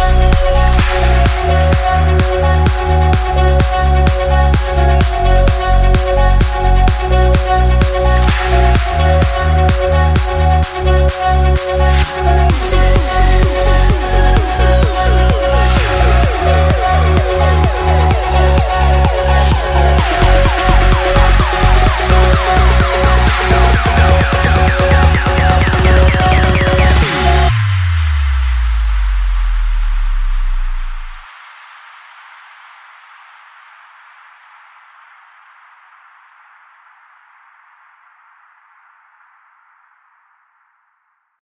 Bye.